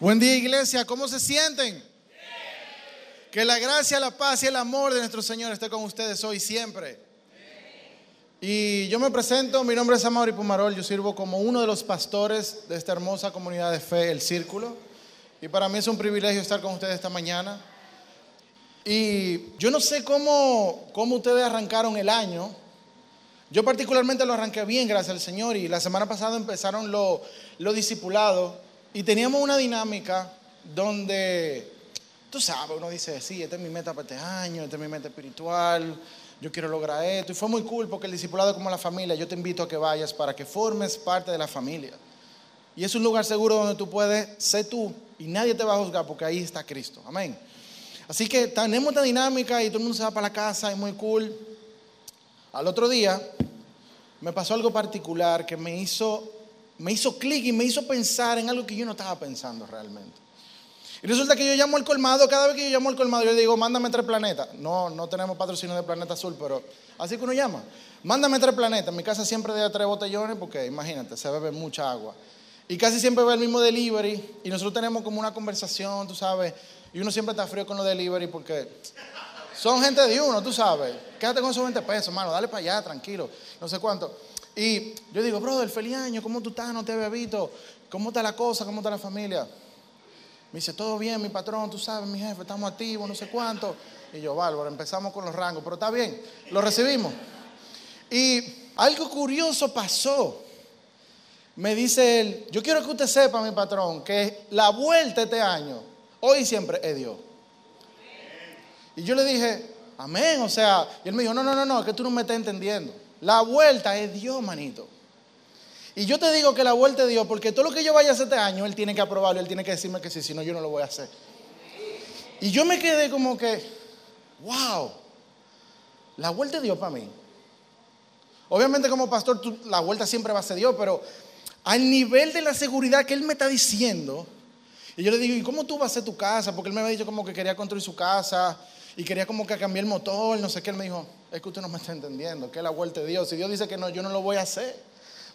Buen día iglesia, ¿cómo se sienten? Que la gracia, la paz y el amor de nuestro Señor esté con ustedes hoy siempre. Y yo me presento, mi nombre es Amaury Pumarol, yo sirvo como uno de los pastores de esta hermosa comunidad de fe, El Círculo. Y para mí es un privilegio estar con ustedes esta mañana. Y yo no sé cómo, cómo ustedes arrancaron el año. Yo particularmente lo arranqué bien, gracias al Señor. Y la semana pasada empezaron los lo discipulados. Y teníamos una dinámica donde, tú sabes, uno dice, sí, esta es mi meta para este año, esta es mi meta espiritual, yo quiero lograr esto. Y fue muy cool porque el discipulado como la familia, yo te invito a que vayas para que formes parte de la familia. Y es un lugar seguro donde tú puedes ser tú y nadie te va a juzgar porque ahí está Cristo. Amén. Así que tenemos esta dinámica y todo el mundo se va para la casa, es muy cool. Al otro día me pasó algo particular que me hizo me hizo clic y me hizo pensar en algo que yo no estaba pensando realmente. Y resulta que yo llamo al colmado, cada vez que yo llamo al colmado, yo le digo, mándame tres planetas. No, no tenemos patrocinio de Planeta Azul, pero así que uno llama. Mándame tres planetas. En mi casa siempre de tres botellones porque imagínate, se bebe mucha agua. Y casi siempre ve el mismo delivery. Y nosotros tenemos como una conversación, tú sabes. Y uno siempre está frío con los delivery porque son gente de uno, tú sabes. Quédate con esos 20 pesos, mano, dale para allá, tranquilo. No sé cuánto. Y yo digo, brother, feliz año, ¿cómo tú estás? No te había visto. ¿Cómo está la cosa? ¿Cómo está la familia? Me dice, todo bien, mi patrón, tú sabes, mi jefe, estamos activos, no sé cuánto. Y yo, bárbaro, empezamos con los rangos, pero está bien, lo recibimos. Y algo curioso pasó. Me dice él, yo quiero que usted sepa, mi patrón, que la vuelta este año, hoy siempre es Dios. Y yo le dije, amén, o sea, y él me dijo, no, no, no, no, es que tú no me estás entendiendo. La vuelta es Dios, manito. Y yo te digo que la vuelta es Dios, porque todo lo que yo vaya a hacer este año, Él tiene que aprobarlo, Él tiene que decirme que sí, si no, yo no lo voy a hacer. Y yo me quedé como que, wow, la vuelta es Dios para mí. Obviamente como pastor, la vuelta siempre va a ser Dios, pero al nivel de la seguridad que Él me está diciendo, y yo le digo, ¿y cómo tú vas a hacer tu casa? Porque Él me había dicho como que quería construir su casa y quería como que cambiar el motor, no sé qué. Él me dijo, es que usted no me está entendiendo, que es la vuelta de Dios. Si Dios dice que no, yo no lo voy a hacer.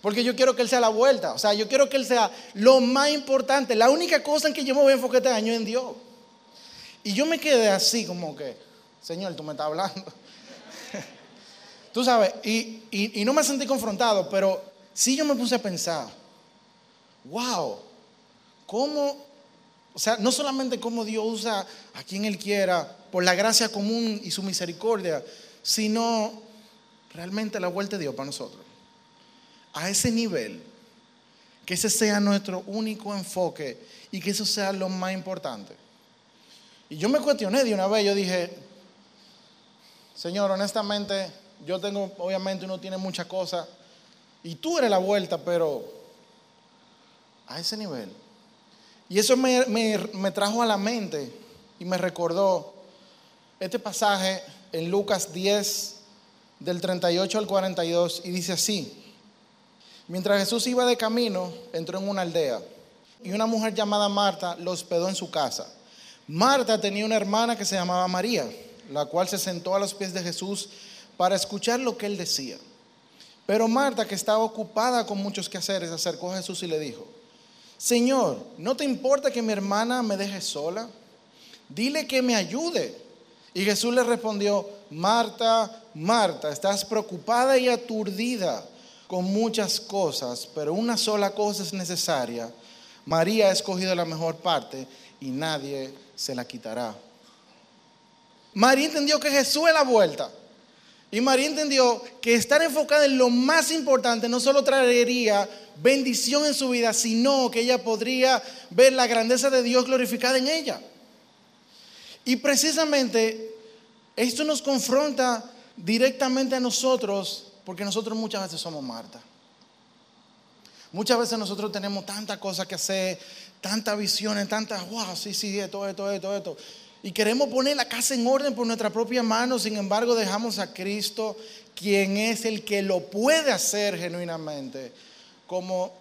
Porque yo quiero que Él sea la vuelta. O sea, yo quiero que Él sea lo más importante. La única cosa en que yo me voy a enfocar este año es en Dios. Y yo me quedé así como que, Señor, tú me estás hablando. tú sabes, y, y no me sentí confrontado, pero sí yo me puse a pensar, wow, ¿cómo o sea, no solamente cómo Dios usa a quien Él quiera por la gracia común y su misericordia, sino realmente la vuelta de Dios para nosotros. A ese nivel, que ese sea nuestro único enfoque y que eso sea lo más importante. Y yo me cuestioné de una vez, yo dije, Señor, honestamente, yo tengo, obviamente uno tiene muchas cosas, y tú eres la vuelta, pero a ese nivel. Y eso me, me trajo a la mente y me recordó este pasaje en Lucas 10, del 38 al 42, y dice así, mientras Jesús iba de camino, entró en una aldea, y una mujer llamada Marta lo hospedó en su casa. Marta tenía una hermana que se llamaba María, la cual se sentó a los pies de Jesús para escuchar lo que él decía. Pero Marta, que estaba ocupada con muchos quehaceres, acercó a Jesús y le dijo, Señor, ¿no te importa que mi hermana me deje sola? Dile que me ayude. Y Jesús le respondió, Marta, Marta, estás preocupada y aturdida con muchas cosas, pero una sola cosa es necesaria. María ha escogido la mejor parte y nadie se la quitará. María entendió que Jesús es la vuelta. Y María entendió que estar enfocada en lo más importante no solo traería bendición en su vida, sino que ella podría ver la grandeza de Dios glorificada en ella. Y precisamente esto nos confronta directamente a nosotros, porque nosotros muchas veces somos Marta. Muchas veces nosotros tenemos tantas cosas que hacer, tantas visiones, tantas, wow, sí, sí, esto, esto, esto, esto. Y queremos poner la casa en orden por nuestra propia mano, sin embargo dejamos a Cristo, quien es el que lo puede hacer genuinamente, como,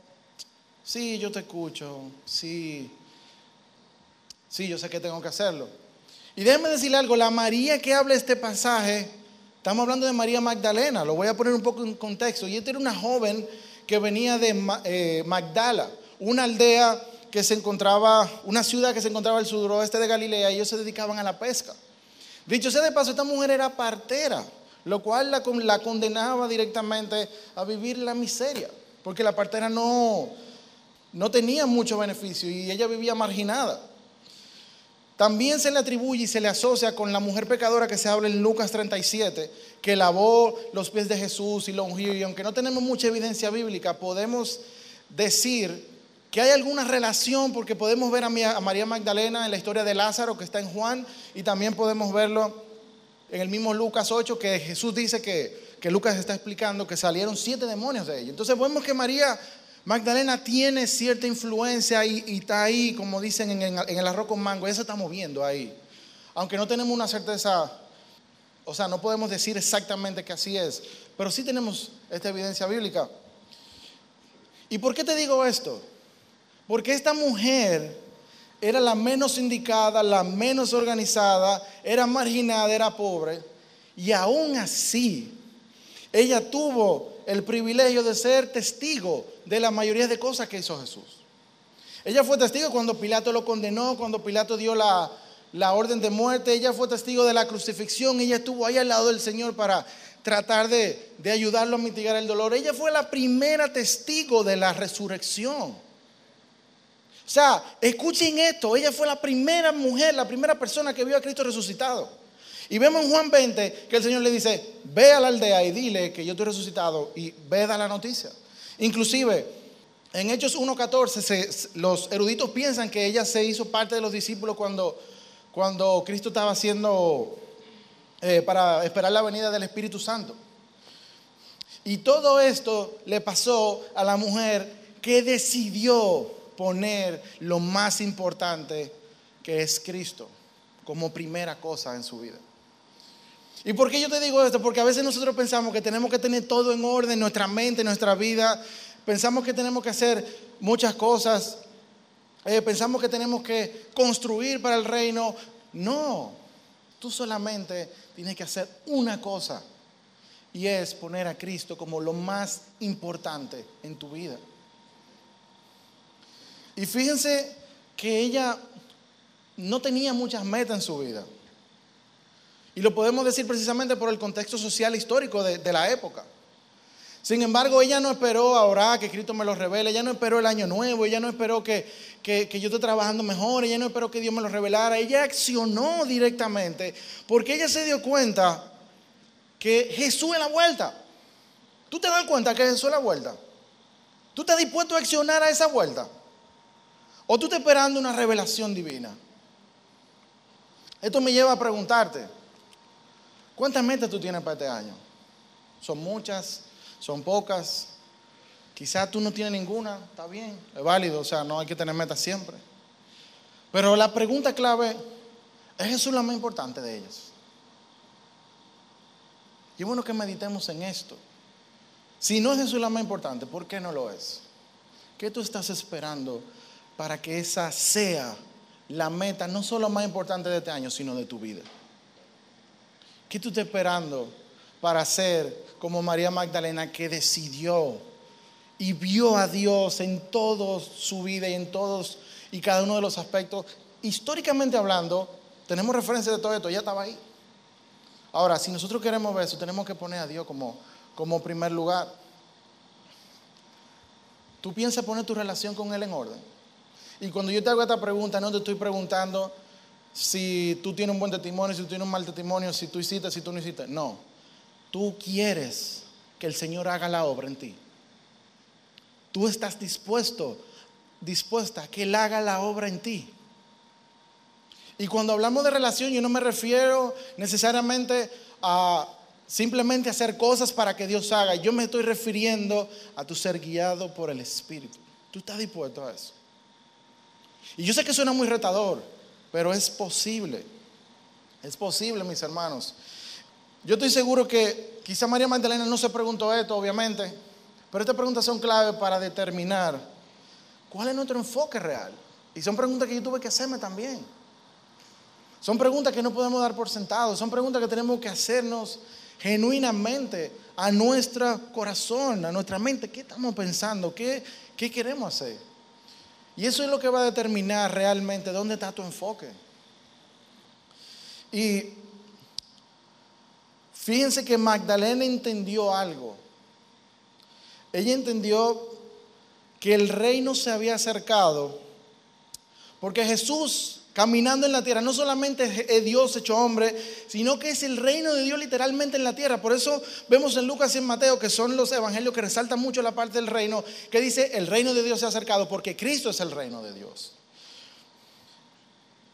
sí, yo te escucho, sí, sí, yo sé que tengo que hacerlo. Y déjenme decirle algo, la María que habla este pasaje, estamos hablando de María Magdalena, lo voy a poner un poco en contexto, y esta era una joven que venía de eh, Magdala, una aldea que se encontraba, una ciudad que se encontraba al suroeste de Galilea, y ellos se dedicaban a la pesca. Dicho sea de paso, esta mujer era partera, lo cual la, la condenaba directamente a vivir la miseria, porque la partera no, no tenía mucho beneficio y ella vivía marginada. También se le atribuye y se le asocia con la mujer pecadora que se habla en Lucas 37, que lavó los pies de Jesús y lo ungió. Y aunque no tenemos mucha evidencia bíblica, podemos decir que hay alguna relación porque podemos ver a María Magdalena en la historia de Lázaro que está en Juan y también podemos verlo en el mismo Lucas 8 que Jesús dice que, que Lucas está explicando que salieron siete demonios de ella. Entonces vemos que María Magdalena tiene cierta influencia y, está ahí, como dicen en, el arroz con mango, ella se está moviendo ahí. Aunque no tenemos una certeza, o sea, no podemos decir exactamente que así es, pero sí tenemos esta evidencia bíblica. ¿Y por qué te digo esto? Porque esta mujer era la menos indicada, la menos organizada, era marginada, era pobre, y aún así ella tuvo el privilegio de ser testigo de la mayoría de cosas que hizo Jesús. Ella fue testigo cuando Pilato lo condenó, cuando Pilato dio la, orden de muerte, ella fue testigo de la crucifixión, ella estuvo ahí al lado del Señor para tratar de, de ayudarlo a mitigar el dolor. Ella fue la primera testigo de la resurrección. O sea, escuchen esto, ella fue la primera mujer, la primera persona que vio a Cristo resucitado. Y vemos en Juan 20 que el Señor le dice, ve a la aldea y dile que yo estoy resucitado y ve da la noticia. Inclusive, en Hechos 1.14 los eruditos piensan que ella se hizo parte de los discípulos cuando, cuando Cristo estaba haciendo eh, para esperar la venida del Espíritu Santo. Y todo esto le pasó a la mujer que decidió poner lo más importante que es Cristo como primera cosa en su vida. ¿Y por qué yo te digo esto? Porque a veces nosotros pensamos que tenemos que tener todo en orden, nuestra mente, nuestra vida. Pensamos que tenemos que hacer muchas cosas. Eh, pensamos que tenemos que construir para el reino. No, tú solamente tienes que hacer una cosa. Y es poner a Cristo como lo más importante en tu vida. Y fíjense que ella no tenía muchas metas en su vida. Y lo podemos decir precisamente por el contexto social histórico de, la época. Sin embargo, ella no esperó ahora que Cristo me lo revele, ella no esperó el año nuevo, ella no esperó que, que, yo esté trabajando mejor, ella no esperó que Dios me lo revelara, ella accionó directamente porque ella se dio cuenta que Jesús es la vuelta. ¿Tú te das cuenta que Jesús es la vuelta? ¿Tú estás dispuesto a accionar a esa vuelta? ¿O tú estás esperando una revelación divina? Esto me lleva a preguntarte, ¿Cuántas metas tú tienes para este año? ¿Son muchas? ¿Son pocas? Quizás tú no tienes ninguna, está bien, es válido, o sea, no hay que tener metas siempre. Pero la pregunta clave, ¿es Jesús la más importante de ellas? Y bueno que meditemos en esto. Si no es Jesús la más importante, ¿por qué no lo es? ¿Qué tú estás esperando para que esa sea la meta, no solo más importante de este año, sino de tu vida? ¿Qué tú estás esperando para ser como María Magdalena que decidió y vio a Dios en toda su vida y en todos y cada uno de los aspectos? Históricamente hablando, tenemos referencia de todo esto, ya estaba ahí. Ahora, si nosotros queremos ver eso, tenemos que poner a Dios como, como primer lugar. Tú piensas poner tu relación con Él en orden. Y cuando yo te hago esta pregunta, no te estoy preguntando si tú tienes un buen testimonio, si tú tienes un mal testimonio, si tú hiciste, si tú no hiciste. No. Tú quieres que el Señor haga la obra en ti. Tú estás dispuesto, dispuesta a que Él haga la obra en ti. Y cuando hablamos de relación, yo no me refiero necesariamente a simplemente hacer cosas para que Dios haga. Yo me estoy refiriendo a tu ser guiado por el Espíritu. Tú estás dispuesto a eso. Y yo sé que suena muy retador. Pero es posible. Es posible, mis hermanos. Yo estoy seguro que quizá María Magdalena no se preguntó esto, obviamente, pero estas preguntas son clave para determinar cuál es nuestro enfoque real. Y son preguntas que yo tuve que hacerme también. Son preguntas que no podemos dar por sentado, son preguntas que tenemos que hacernos genuinamente a nuestro corazón, a nuestra mente. ¿Qué estamos pensando? ¿Qué, qué queremos hacer? Y eso es lo que va a determinar realmente dónde está tu enfoque. Y fíjense que Magdalena entendió algo. Ella entendió que el reino se había acercado porque Jesús caminando en la tierra no solamente es Dios hecho hombre, sino que es el reino de Dios literalmente en la tierra. Por eso vemos en Lucas y en Mateo, que son los evangelios que resaltan mucho la parte del reino, que dice, el reino de Dios se ha acercado porque Cristo es el reino de Dios.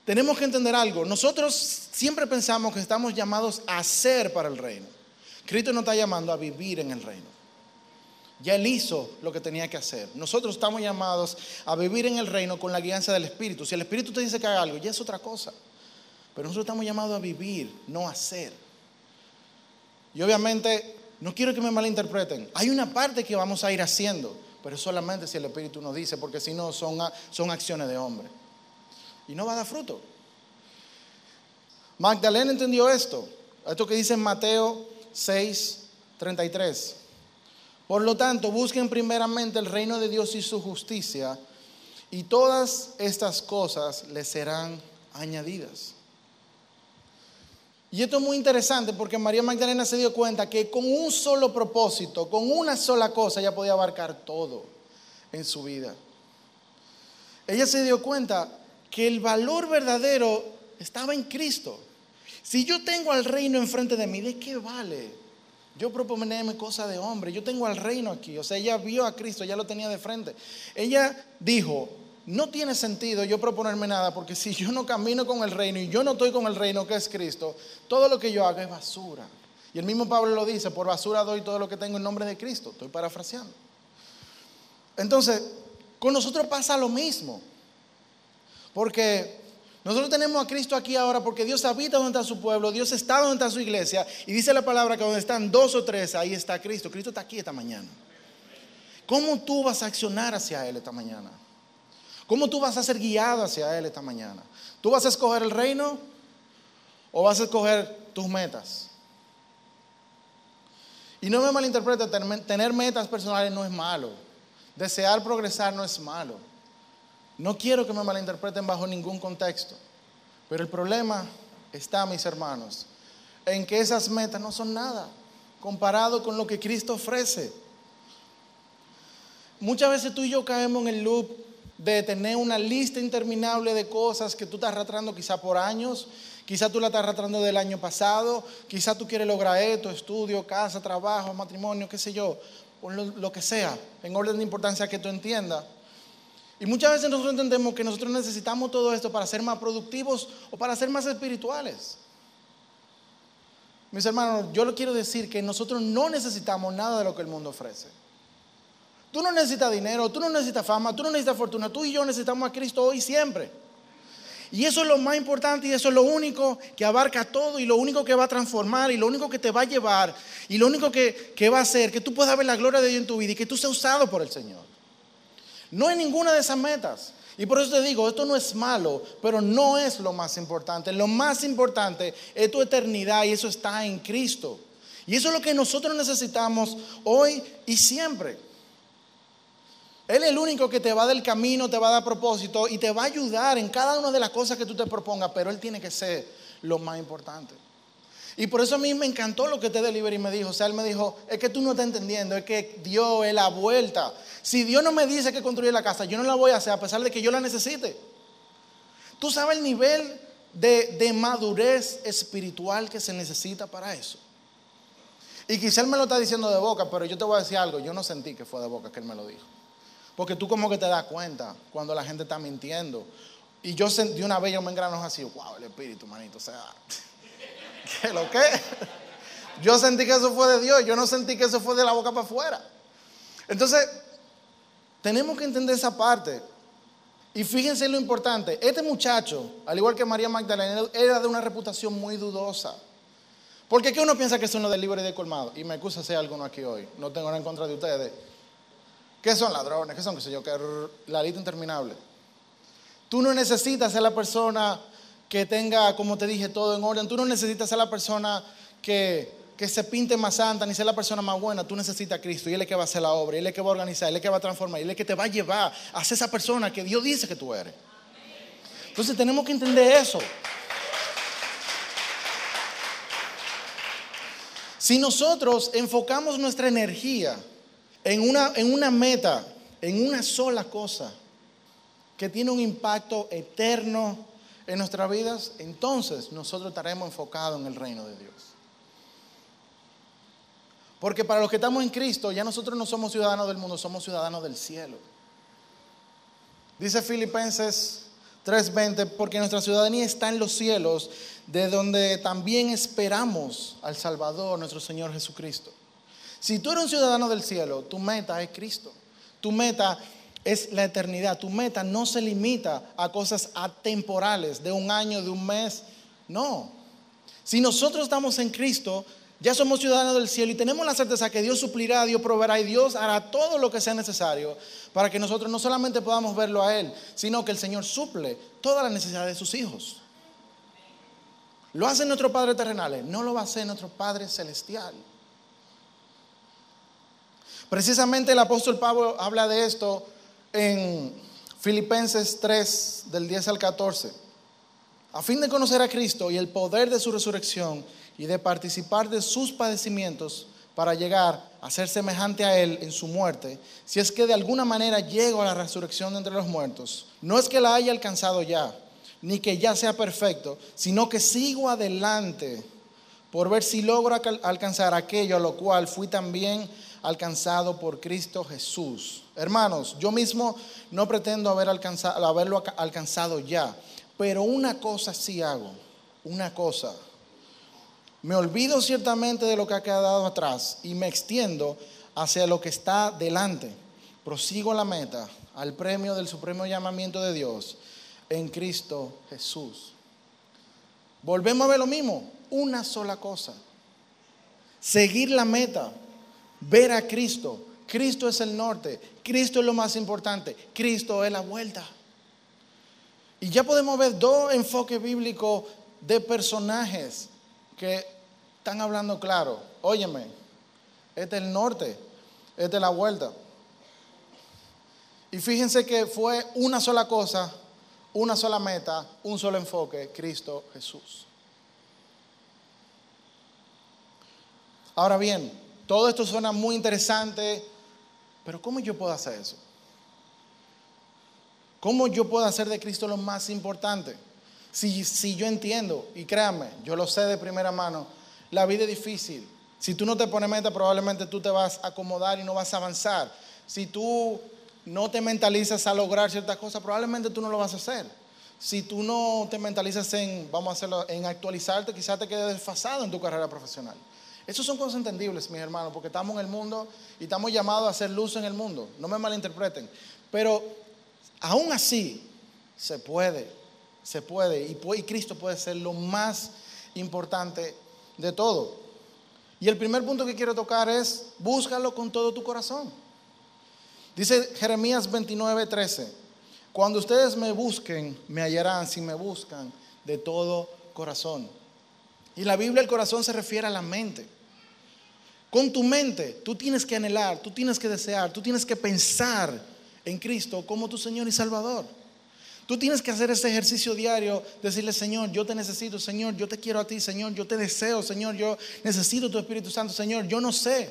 Tenemos que entender algo. Nosotros siempre pensamos que estamos llamados a ser para el reino. Cristo nos está llamando a vivir en el reino. Ya Él hizo lo que tenía que hacer. Nosotros estamos llamados a vivir en el reino con la guianza del Espíritu. Si el Espíritu te dice que haga algo, ya es otra cosa. Pero nosotros estamos llamados a vivir, no a hacer. Y obviamente, no quiero que me malinterpreten. Hay una parte que vamos a ir haciendo, pero solamente si el Espíritu nos dice, porque si no son, son acciones de hombre. Y no va a dar fruto. Magdalena entendió esto. Esto que dice en Mateo 6, 33. Por lo tanto, busquen primeramente el reino de Dios y su justicia, y todas estas cosas les serán añadidas. Y esto es muy interesante porque María Magdalena se dio cuenta que con un solo propósito, con una sola cosa, ella podía abarcar todo en su vida. Ella se dio cuenta que el valor verdadero estaba en Cristo. Si yo tengo al reino enfrente de mí, ¿de qué vale? Yo proponerme cosas de hombre. Yo tengo al reino aquí. O sea, ella vio a Cristo, ya lo tenía de frente. Ella dijo, no tiene sentido yo proponerme nada porque si yo no camino con el reino y yo no estoy con el reino que es Cristo, todo lo que yo haga es basura. Y el mismo Pablo lo dice, por basura doy todo lo que tengo en nombre de Cristo. Estoy parafraseando. Entonces, con nosotros pasa lo mismo. Porque nosotros tenemos a Cristo aquí ahora porque Dios habita donde está su pueblo, Dios está donde está su iglesia y dice la palabra que donde están dos o tres, ahí está Cristo. Cristo está aquí esta mañana. ¿Cómo tú vas a accionar hacia Él esta mañana? ¿Cómo tú vas a ser guiado hacia Él esta mañana? ¿Tú vas a escoger el reino o vas a escoger tus metas? Y no me malinterprete, tener metas personales no es malo. Desear progresar no es malo. No quiero que me malinterpreten bajo ningún contexto, pero el problema está, mis hermanos, en que esas metas no son nada comparado con lo que Cristo ofrece. Muchas veces tú y yo caemos en el loop de tener una lista interminable de cosas que tú estás arrastrando quizá por años, quizá tú la estás arrastrando del año pasado, quizá tú quieres lograr esto, estudio, casa, trabajo, matrimonio, qué sé yo, lo, lo que sea, en orden de importancia que tú entiendas. Y muchas veces nosotros entendemos que nosotros necesitamos todo esto para ser más productivos o para ser más espirituales. Mis hermanos, yo le quiero decir que nosotros no necesitamos nada de lo que el mundo ofrece. Tú no necesitas dinero, tú no necesitas fama, tú no necesitas fortuna, tú y yo necesitamos a Cristo hoy y siempre. Y eso es lo más importante y eso es lo único que abarca todo y lo único que va a transformar y lo único que te va a llevar y lo único que, que va a hacer que tú puedas ver la gloria de Dios en tu vida y que tú seas usado por el Señor. No hay ninguna de esas metas. Y por eso te digo, esto no es malo, pero no es lo más importante. Lo más importante es tu eternidad y eso está en Cristo. Y eso es lo que nosotros necesitamos hoy y siempre. Él es el único que te va del camino, te va a dar propósito y te va a ayudar en cada una de las cosas que tú te propongas, pero Él tiene que ser lo más importante. Y por eso a mí me encantó lo que te Delivery me dijo. O sea, él me dijo, es que tú no estás entendiendo, es que Dios es la vuelta. Si Dios no me dice que construir la casa, yo no la voy a hacer a pesar de que yo la necesite. Tú sabes el nivel de, de madurez espiritual que se necesita para eso. Y quizá él me lo está diciendo de boca, pero yo te voy a decir algo, yo no sentí que fue de boca que él me lo dijo. Porque tú como que te das cuenta cuando la gente está mintiendo. Y yo de una vez yo me engrano así, wow, el espíritu, manito, o sea... ¿Qué lo que? Yo sentí que eso fue de Dios, yo no sentí que eso fue de la boca para afuera. Entonces, tenemos que entender esa parte. Y fíjense lo importante, este muchacho, al igual que María Magdalena, era de una reputación muy dudosa. Porque ¿qué uno piensa que son los del libre y de colmado? Y me excusa si hay alguno aquí hoy, no tengo nada en contra de ustedes. ¿Qué son ladrones? ¿Qué son, qué sé yo? Que la lista interminable. Tú no necesitas ser la persona que tenga, como te dije, todo en orden. Tú no necesitas ser la persona que que se pinte más santa, ni ser la persona más buena. Tú necesitas a Cristo y Él es que va a hacer la obra, Él es que va a organizar, Él es que va a transformar, Él es que te va a llevar a esa persona que Dios dice que tú eres. Entonces tenemos que entender eso. Si nosotros enfocamos nuestra energía en una, en una meta, en una sola cosa, que tiene un impacto eterno en nuestras vidas, entonces nosotros estaremos enfocados en el reino de Dios. Porque para los que estamos en Cristo, ya nosotros no somos ciudadanos del mundo, somos ciudadanos del cielo. Dice Filipenses 3:20, porque nuestra ciudadanía está en los cielos, de donde también esperamos al Salvador, nuestro Señor Jesucristo. Si tú eres un ciudadano del cielo, tu meta es Cristo. Tu meta es la eternidad. Tu meta no se limita a cosas atemporales de un año, de un mes. No. Si nosotros estamos en Cristo, ya somos ciudadanos del cielo y tenemos la certeza que Dios suplirá, Dios proveerá y Dios hará todo lo que sea necesario para que nosotros no solamente podamos verlo a Él, sino que el Señor suple todas las necesidades de sus hijos. ¿Lo hace nuestro Padre terrenal? No lo va a hacer nuestro Padre celestial. Precisamente el apóstol Pablo habla de esto en Filipenses 3, del 10 al 14. A fin de conocer a Cristo y el poder de su resurrección y de participar de sus padecimientos para llegar a ser semejante a Él en su muerte, si es que de alguna manera llego a la resurrección de entre los muertos, no es que la haya alcanzado ya, ni que ya sea perfecto, sino que sigo adelante por ver si logro alcanzar aquello a lo cual fui también alcanzado por Cristo Jesús. Hermanos, yo mismo no pretendo haber alcanzado, haberlo alcanzado ya, pero una cosa sí hago, una cosa me olvido ciertamente de lo que ha quedado atrás y me extiendo hacia lo que está delante. Prosigo la meta, al premio del supremo llamamiento de Dios en Cristo Jesús. Volvemos a ver lo mismo, una sola cosa. Seguir la meta, ver a Cristo. Cristo es el norte, Cristo es lo más importante, Cristo es la vuelta. Y ya podemos ver dos enfoques bíblicos de personajes que están hablando claro. Óyeme, este es el norte, esta es la vuelta. Y fíjense que fue una sola cosa, una sola meta, un solo enfoque, Cristo Jesús. Ahora bien, todo esto suena muy interesante, pero ¿cómo yo puedo hacer eso? ¿Cómo yo puedo hacer de Cristo lo más importante? Si, si yo entiendo, y créanme, yo lo sé de primera mano, la vida es difícil. Si tú no te pones meta, probablemente tú te vas a acomodar y no vas a avanzar. Si tú no te mentalizas a lograr ciertas cosas, probablemente tú no lo vas a hacer. Si tú no te mentalizas en, vamos a hacerlo, en actualizarte, quizás te quedes desfasado en tu carrera profesional. Esas son cosas entendibles, mis hermanos, porque estamos en el mundo y estamos llamados a hacer luz en el mundo. No me malinterpreten. Pero aún así, se puede, se puede. Y, Cristo puede ser lo más importante de todo. Y el primer punto que quiero tocar es, búscalo con todo tu corazón. Dice Jeremías 29, 13, cuando ustedes me busquen, me hallarán si me buscan de todo corazón. Y la Biblia el corazón se refiere a la mente. Con tu mente tú tienes que anhelar, tú tienes que desear, tú tienes que pensar en Cristo como tu Señor y Salvador. Tú tienes que hacer ese ejercicio diario, decirle, Señor, yo te necesito, Señor, yo te quiero a ti, Señor, yo te deseo, Señor, yo necesito tu Espíritu Santo, Señor, yo no sé.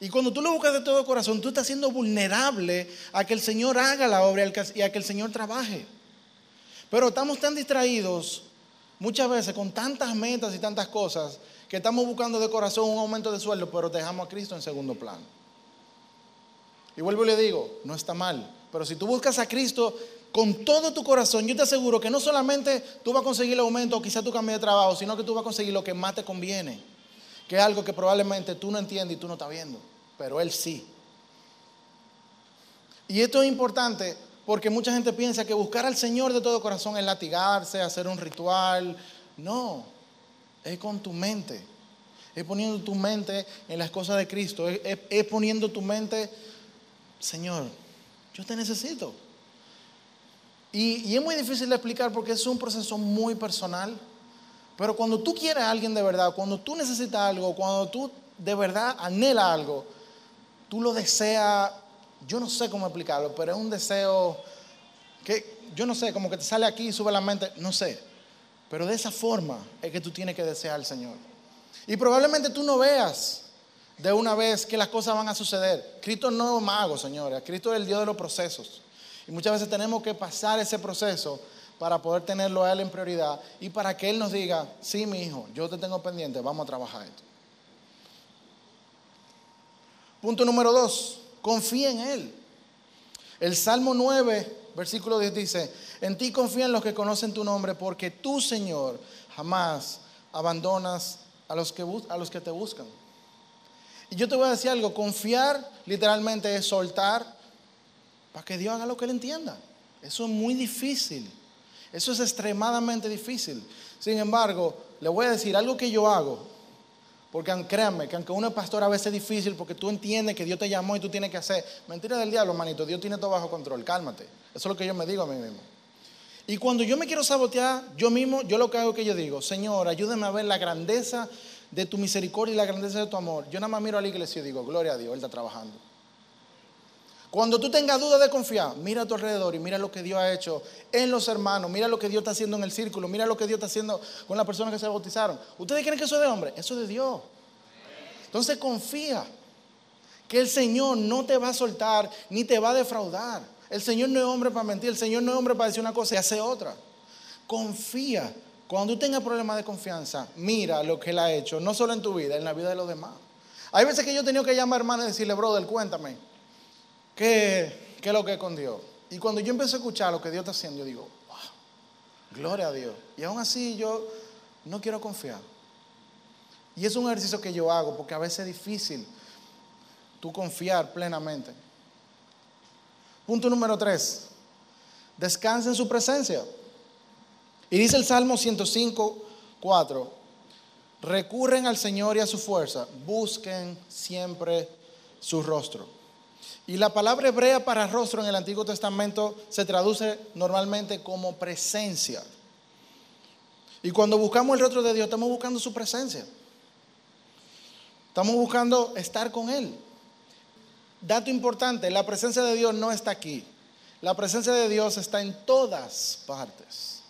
Y cuando tú lo buscas de todo corazón, tú estás siendo vulnerable a que el Señor haga la obra y a que el Señor trabaje. Pero estamos tan distraídos muchas veces con tantas metas y tantas cosas que estamos buscando de corazón un aumento de sueldo, pero dejamos a Cristo en segundo plano. Y vuelvo y le digo, no está mal, pero si tú buscas a Cristo con todo tu corazón, yo te aseguro que no solamente tú vas a conseguir el aumento o quizás tú cambies de trabajo, sino que tú vas a conseguir lo que más te conviene, que es algo que probablemente tú no entiendes y tú no estás viendo, pero Él sí. Y esto es importante porque mucha gente piensa que buscar al Señor de todo corazón es latigarse, hacer un ritual. No, es con tu mente. Es poniendo tu mente en las cosas de Cristo. Es, poniendo tu mente, Señor, yo te necesito. Y, es muy difícil de explicar porque es un proceso muy personal, Pero cuando tú quieres a alguien de verdad, cuando tú necesitas algo, cuando tú de verdad anhela algo, tú lo deseas, yo no sé cómo explicarlo, pero es un deseo que yo no sé, como que te sale aquí y sube la mente, no sé. Pero de esa forma es que tú tienes que desear al Señor. Y probablemente tú no veas de una vez que las cosas van a suceder. Cristo no es mago, señores. Cristo es el Dios de los procesos. Y muchas veces tenemos que pasar ese proceso para poder tenerlo a Él en prioridad y para que Él nos diga, sí, mi hijo, yo te tengo pendiente, vamos a trabajar esto. Punto número dos, confía en Él. El Salmo 9, versículo 10 dice, en ti confían los que conocen tu nombre, porque tú, Señor, jamás abandonas a los que, a los que te buscan. Y yo te voy a decir algo, confiar literalmente es soltar para que Dios haga lo que Él entienda. Eso es muy difícil. Eso es extremadamente difícil. Sin embargo, le voy a decir algo que yo hago, porque créanme, que aunque uno es pastor a veces es difícil porque tú entiendes que Dios te llamó y tú tienes que hacer. Mentira del diablo, manito, Dios tiene todo bajo control, cálmate. Eso es lo que yo me digo a mí mismo. Y cuando yo me quiero sabotear, yo mismo, yo lo que hago es que yo digo, Señor, ayúdame a ver la grandeza de tu misericordia y la grandeza de tu amor. Yo nada más miro a la iglesia y digo, gloria a Dios, Él está trabajando. Cuando tú tengas duda de confiar, mira a tu alrededor y mira lo que Dios ha hecho en los hermanos, mira lo que Dios está haciendo en el círculo, mira lo que Dios está haciendo con las personas que se bautizaron. ¿Ustedes creen que eso es de hombre? Eso es de Dios. Entonces confía que el Señor no te va a soltar ni te va a defraudar. El Señor no es hombre para mentir, el Señor no es hombre para decir una cosa y hacer otra. Confía. Cuando tú tengas problemas de confianza, mira lo que Él ha hecho, no solo en tu vida, en la vida de los demás. Hay veces que yo he tenido que llamar a hermano y decirle, brother, cuéntame, ¿qué, ¿qué es lo que es con Dios? Y cuando yo empiezo a escuchar lo que Dios está haciendo, yo digo, wow, gloria a Dios. Y aún así yo no quiero confiar. Y es un ejercicio que yo hago porque a veces es difícil tú confiar plenamente. Punto número tres, descansa en su presencia. Y dice el Salmo 105, 4, recurren al Señor y a su fuerza, busquen siempre su rostro. Y la palabra hebrea para rostro en el Antiguo Testamento se traduce normalmente como presencia. Y cuando buscamos el rostro de Dios, estamos buscando su presencia. Estamos buscando estar con Él. Dato importante, la presencia de Dios no está aquí. La presencia de Dios está en todas partes.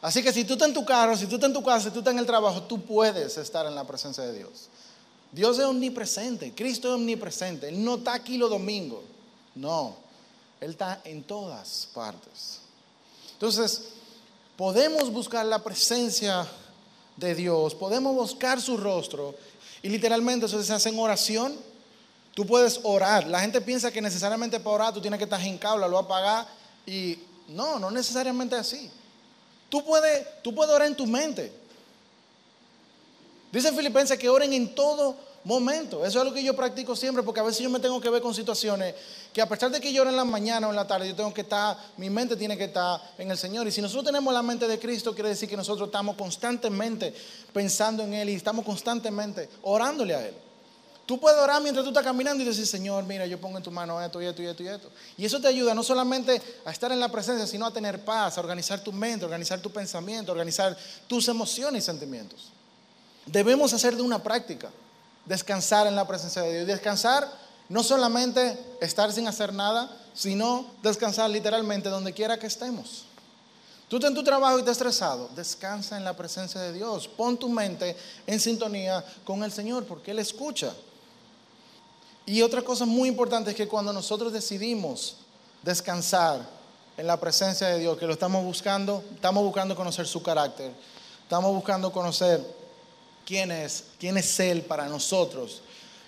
Así que si tú estás en tu carro, si tú estás en tu casa, si tú estás en el trabajo, tú puedes estar en la presencia de Dios. Dios es omnipresente, Cristo es omnipresente. Él no está aquí los domingos. No, Él está en todas partes. Entonces, podemos buscar la presencia de Dios, podemos buscar su rostro y literalmente eso se hace en oración Tú puedes orar. La gente piensa que necesariamente para orar tú tienes que estar hincado, lo apagar. Y no, no necesariamente así. Tú puedes, tú puedes orar en tu mente. Dice Filipenses que oren en todo momento. Eso es lo que yo practico siempre, porque a veces yo me tengo que ver con situaciones que a pesar de que yo en la mañana o en la tarde, yo tengo que estar, mi mente tiene que estar en el Señor. Y si nosotros tenemos la mente de Cristo, quiere decir que nosotros estamos constantemente pensando en Él y estamos constantemente orándole a Él. Tú puedes orar mientras tú estás caminando y decir, Señor, mira, yo pongo en tu mano esto y esto y esto y esto. Y eso te ayuda no solamente a estar en la presencia, sino a tener paz, a organizar tu mente, a organizar tu pensamiento, a organizar tus emociones y sentimientos. Debemos hacer de una práctica, descansar en la presencia de Dios. Descansar no solamente estar sin hacer nada, sino descansar literalmente donde quiera que estemos. Tú estás en tu trabajo y estás estresado, descansa en la presencia de Dios. Pon tu mente en sintonía con el Señor porque Él escucha. Y otra cosa muy importante es que cuando nosotros decidimos descansar en la presencia de Dios, que lo estamos buscando, estamos buscando conocer su carácter, estamos buscando conocer quién es, quién es Él para nosotros.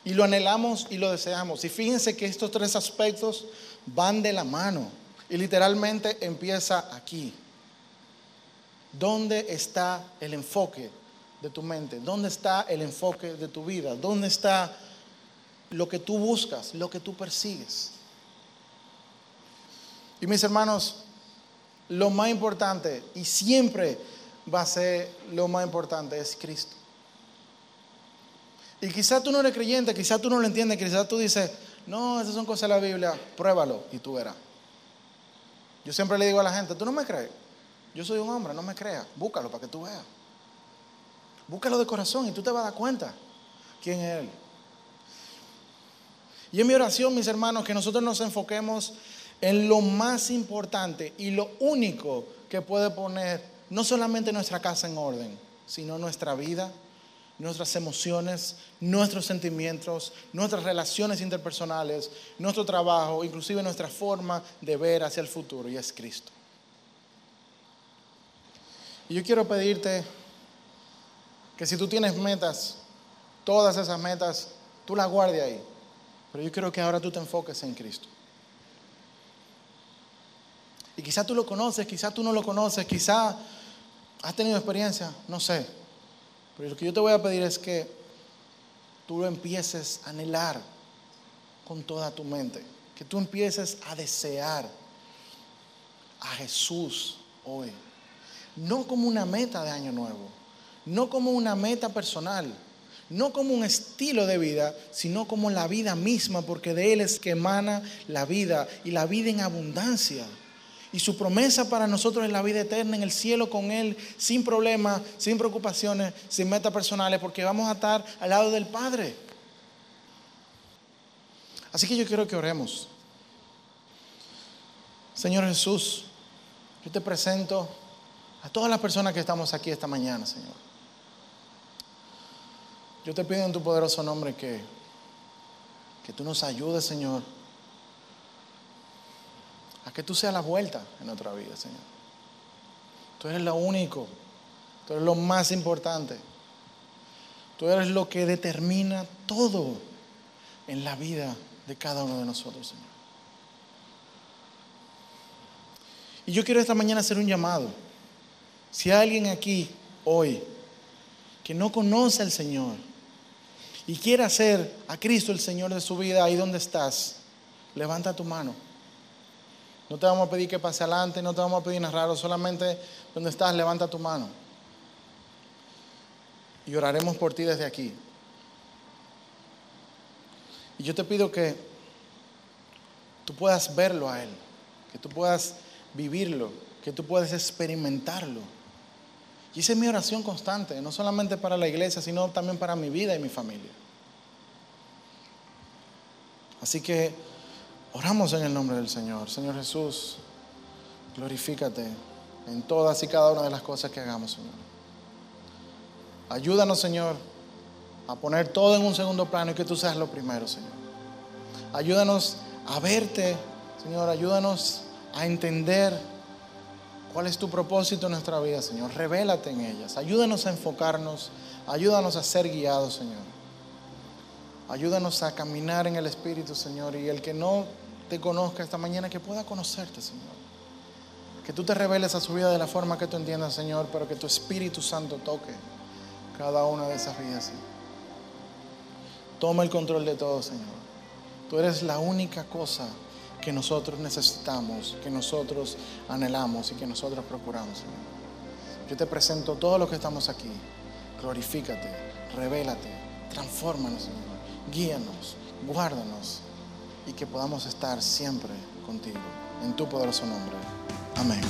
Y lo anhelamos y lo deseamos. Y fíjense que estos tres aspectos van de la mano. Y literalmente empieza aquí. ¿Dónde está el enfoque de tu mente? ¿Dónde está el enfoque de tu vida? ¿Dónde está lo que tú buscas, lo que tú persigues. Y mis hermanos, lo más importante y siempre va a ser lo más importante es Cristo. Y quizás tú no eres creyente, quizás tú no lo entiendes, quizás tú dices, no, esas son cosas de la Biblia, pruébalo y tú verás. Yo siempre le digo a la gente, tú no me crees, yo soy un hombre, no me creas, búscalo para que tú veas. Búscalo de corazón y tú te vas a dar cuenta quién es Él. Y es mi oración, mis hermanos, que nosotros nos enfoquemos en lo más importante y lo único que puede poner no solamente nuestra casa en orden, sino nuestra vida, nuestras emociones, nuestros sentimientos, nuestras relaciones interpersonales, nuestro trabajo, inclusive nuestra forma de ver hacia el futuro, y es Cristo. Y yo quiero pedirte que si tú tienes metas, todas esas metas, tú las guardes ahí. Pero yo quiero que ahora tú te enfoques en Cristo. Y quizá tú lo conoces, quizá tú no lo conoces, quizá has tenido experiencia, no sé. Pero lo que yo te voy a pedir es que tú lo empieces a anhelar con toda tu mente. Que tú empieces a desear a Jesús hoy. No como una meta de año nuevo, no como una meta personal, no como un estilo de vida, sino como la vida misma, porque de Él es que emana la vida y la vida en abundancia. Y su promesa para nosotros es la vida eterna en el cielo con Él, sin problemas, sin preocupaciones, sin metas personales, porque vamos a estar al lado del Padre. Así que yo quiero que oremos. Señor Jesús, yo te presento a todas las personas que estamos aquí esta mañana, Señor. Yo te pido en tu poderoso nombre que, que tú nos ayudes, Señor a que tú seas la vuelta en nuestra vida, Señor. Tú eres lo único, tú eres lo más importante. Tú eres lo que determina todo en la vida de cada uno de nosotros, Señor. Y yo quiero esta mañana hacer un llamado. Si hay alguien aquí hoy que no conoce al Señor y quiere hacer a Cristo el Señor de su vida ahí donde estás, levanta tu mano. No te vamos a pedir que pase adelante, no te vamos a pedir nada raro, solamente donde estás, levanta tu mano. Y oraremos por ti desde aquí. Y yo te pido que tú puedas verlo a Él, que tú puedas vivirlo, que tú puedas experimentarlo. Y esa es mi oración constante, no solamente para la iglesia, sino también para mi vida y mi familia. Así que Oramos en el nombre del Señor. Señor Jesús, glorifícate en todas y cada una de las cosas que hagamos, Señor. Ayúdanos, Señor, a poner todo en un segundo plano y que tú seas lo primero, Señor. Ayúdanos a verte, Señor. Ayúdanos a entender cuál es tu propósito en nuestra vida, Señor. Revélate en ellas. Ayúdanos a enfocarnos. Ayúdanos a ser guiados, Señor. Ayúdanos a caminar en el Espíritu, Señor. Y el que no te conozca esta mañana, que pueda conocerte, Señor. Que tú te reveles a su vida de la forma que tú entiendas, Señor, pero que tu Espíritu Santo toque cada una de esas vidas. Toma el control de todo, Señor. Tú eres la única cosa que nosotros necesitamos, que nosotros anhelamos y que nosotros procuramos, Señor. Yo te presento todos los que estamos aquí. Glorifícate, revélate, transfórmanos, Señor. Guíanos, guárdanos y que podamos estar siempre contigo. En tu poderoso nombre. Amén.